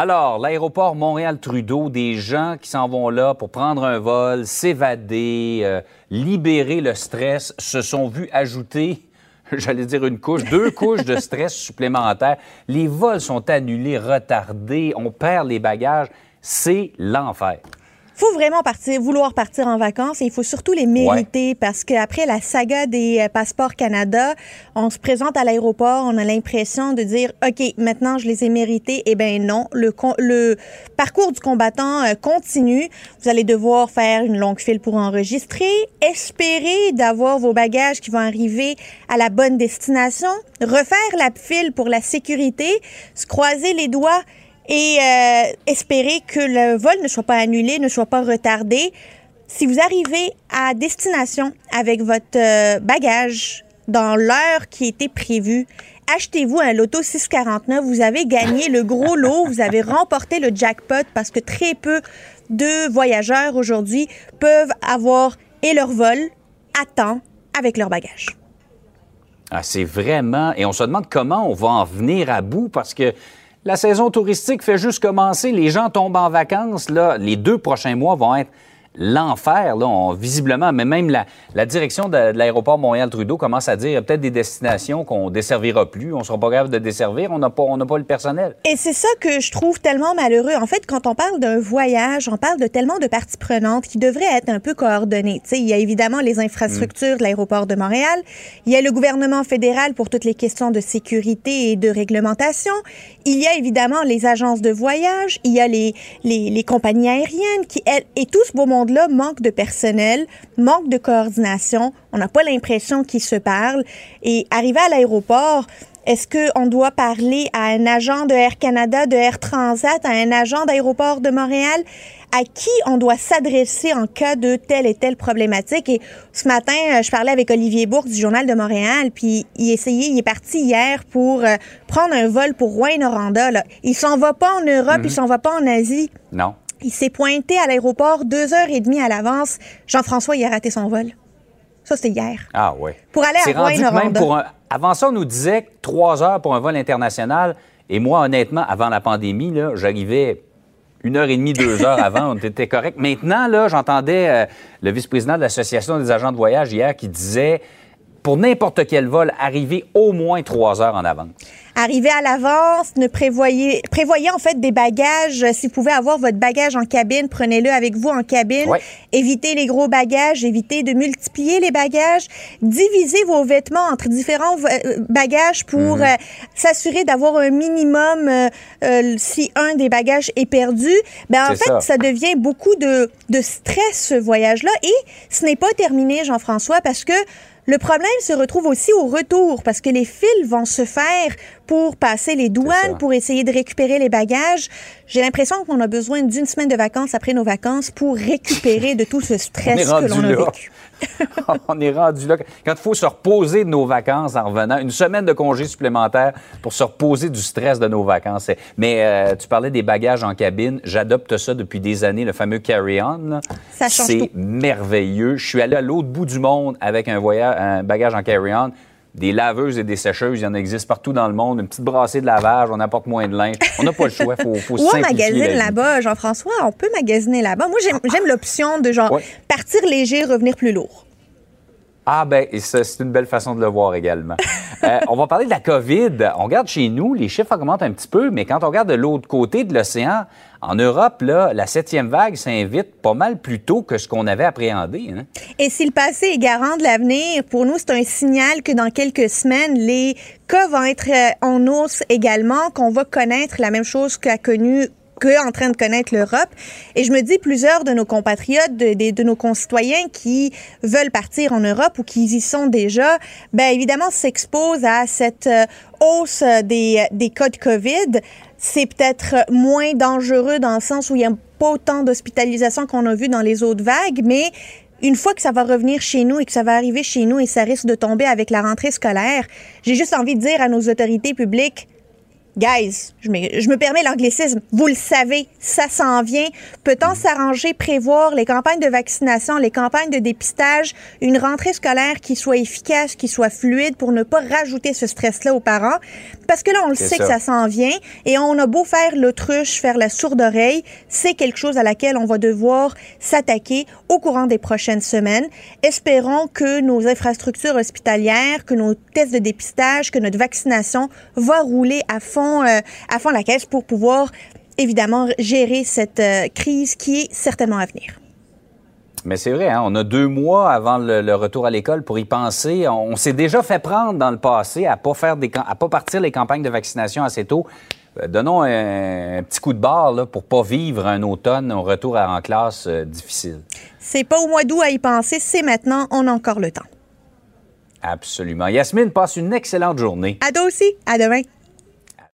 Alors, l'aéroport Montréal-Trudeau, des gens qui s'en vont là pour prendre un vol, s'évader, euh, libérer le stress, se sont vus ajouter, j'allais dire une couche, deux couches de stress supplémentaires. Les vols sont annulés, retardés, on perd les bagages. C'est l'enfer faut vraiment partir, vouloir partir en vacances et il faut surtout les mériter parce qu'après la saga des euh, passeports Canada, on se présente à l'aéroport, on a l'impression de dire OK, maintenant je les ai mérités. Eh bien non, le, le parcours du combattant euh, continue. Vous allez devoir faire une longue file pour enregistrer, espérer d'avoir vos bagages qui vont arriver à la bonne destination, refaire la file pour la sécurité, se croiser les doigts et euh, espérer que le vol ne soit pas annulé, ne soit pas retardé. Si vous arrivez à destination avec votre euh, bagage dans l'heure qui était prévue, achetez-vous un loto 649. Vous avez gagné le gros lot, vous avez remporté le jackpot parce que très peu de voyageurs aujourd'hui peuvent avoir et leur vol à temps avec leur bagage. Ah, c'est vraiment. Et on se demande comment on va en venir à bout parce que la saison touristique fait juste commencer. Les gens tombent en vacances. Là, les deux prochains mois vont être l'enfer, là, visiblement, mais même la, direction de, l'aéroport Montréal-Trudeau commence à dire peut-être des destinations qu'on desservira plus, on sera pas capable de desservir, on n'a pas, on pas le personnel. Et c'est ça que je trouve tellement malheureux. En fait, quand on parle d'un voyage, on parle de tellement de parties prenantes qui devraient être un peu coordonnées. il y a évidemment les infrastructures de l'aéroport de Montréal, il y a le gouvernement fédéral pour toutes les questions de sécurité et de réglementation, il y a évidemment les agences de voyage, il y a les, les, les compagnies aériennes qui, elles, et tout ce beau monde là manque de personnel, manque de coordination. On n'a pas l'impression qu'ils se parlent. Et arriver à l'aéroport, est-ce qu'on doit parler à un agent de Air Canada, de Air Transat, à un agent d'aéroport de Montréal? À qui on doit s'adresser en cas de telle et telle problématique? Et ce matin, euh, je parlais avec Olivier Bourque du Journal de Montréal, puis il essayait, il est parti hier pour euh, prendre un vol pour Rouen-Noranda. Il s'en va pas en Europe, il mhm. s'en va pas en Asie. Non. Il s'est pointé à l'aéroport deux heures et demie à l'avance. Jean-François, il a raté son vol. Ça, c'était hier. Ah oui. Pour aller à rouen Avant ça, on nous disait trois heures pour un vol international. Et moi, honnêtement, avant la pandémie, j'arrivais une heure et demie, deux heures avant, on était correct. Maintenant, là, j'entendais euh, le vice-président de l'Association des agents de voyage hier qui disait, pour n'importe quel vol, arriver au moins trois heures en avance. Arrivez à l'avance, ne prévoyez, prévoyez en fait des bagages. Si vous pouvez avoir votre bagage en cabine, prenez-le avec vous en cabine. Évitez les gros bagages, évitez de multiplier les bagages. Divisez vos vêtements entre différents euh, bagages pour mhm. euh, s'assurer d'avoir un minimum euh, si un des bagages est perdu. Ben en fait, ça. devient beaucoup de, de stress ce voyage-là et ce n'est pas terminé, Jean-François, parce que le problème se retrouve aussi au retour parce que les fils vont se faire pour passer les douanes, pour essayer de récupérer les bagages. J'ai l'impression qu'on a besoin d'une semaine de vacances après nos vacances pour récupérer de tout ce stress que l'on a vécu. on est rendu là. Quand il faut se reposer de nos vacances en revenant, une semaine de congé supplémentaire pour se reposer du stress de nos vacances. Mais euh, tu parlais des bagages en cabine. J'adopte ça depuis des années, le fameux carry-on. C'est merveilleux. Je suis allé à l'autre bout du monde avec un, voyage, un bagage en carry-on des laveuses et des sécheuses, il y en existe partout dans le monde. Une petite brassée de lavage, on apporte moins de linge. On n'a pas le choix, faut, faut Ou on magasine là-bas, Jean-François, on peut magasiner là-bas. Moi, j'aime l'option de genre partir léger, revenir plus lourd. Ah, ben, c'est une belle façon de le voir également. Euh, on va parler de la COVID. On regarde chez nous, les chiffres augmentent un petit peu, mais quand on regarde de l'autre côté de l'océan, en Europe, là, la septième vague s'invite pas mal plus tôt que ce qu'on avait appréhendé. Hein. Et si le passé est garant de l'avenir, pour nous, c'est un signal que dans quelques semaines, les cas vont être euh, en hausse également, qu'on va connaître la même chose qu'a connu que en train de connaître l'Europe. Et je me dis, plusieurs de nos compatriotes, de, nos concitoyens qui veulent partir en Europe ou qui y sont déjà, bien évidemment s'exposent à cette euh, hausse des, des cas de COVID. c'est peut-être moins dangereux dans le sens où il n'y a pas autant d'hospitalisation qu'on a vu dans les autres vagues, mais une fois que ça va revenir chez nous et que ça va arriver chez nous et ça risque de tomber avec la rentrée scolaire, j'ai juste envie de dire à nos autorités publiques, Guys, je me, je me permets l'anglicisme, vous le savez, ça s'en vient. Peut-on s'arranger, prévoir les campagnes de vaccination, les campagnes de dépistage, une rentrée scolaire qui soit efficace, qui soit fluide pour ne pas rajouter ce stress-là aux parents? Parce que là, on le sait ça. que ça s'en vient et on a beau faire l'autruche, faire la sourde oreille, c'est quelque chose à laquelle on va devoir s'attaquer au courant des prochaines semaines. Espérons que nos infrastructures hospitalières, que nos tests de dépistage, que notre vaccination va rouler à fond, euh, à fond la caisse pour pouvoir évidemment gérer cette euh, crise qui est certainement à venir. Mais c'est vrai, hein, on a deux mois avant le, le retour à l'école pour y penser. On, on s'est déjà fait prendre dans le passé à pas faire des, à pas partir les campagnes de vaccination assez tôt. Euh, Donnons un, un petit coup de barre là, pour pas vivre un automne, un retour à- en classe euh, difficile. C'est pas au mois d'août à y penser, c'est maintenant, on a encore le temps. Absolument. Yasmine, passe une excellente journée. À toi aussi, à demain.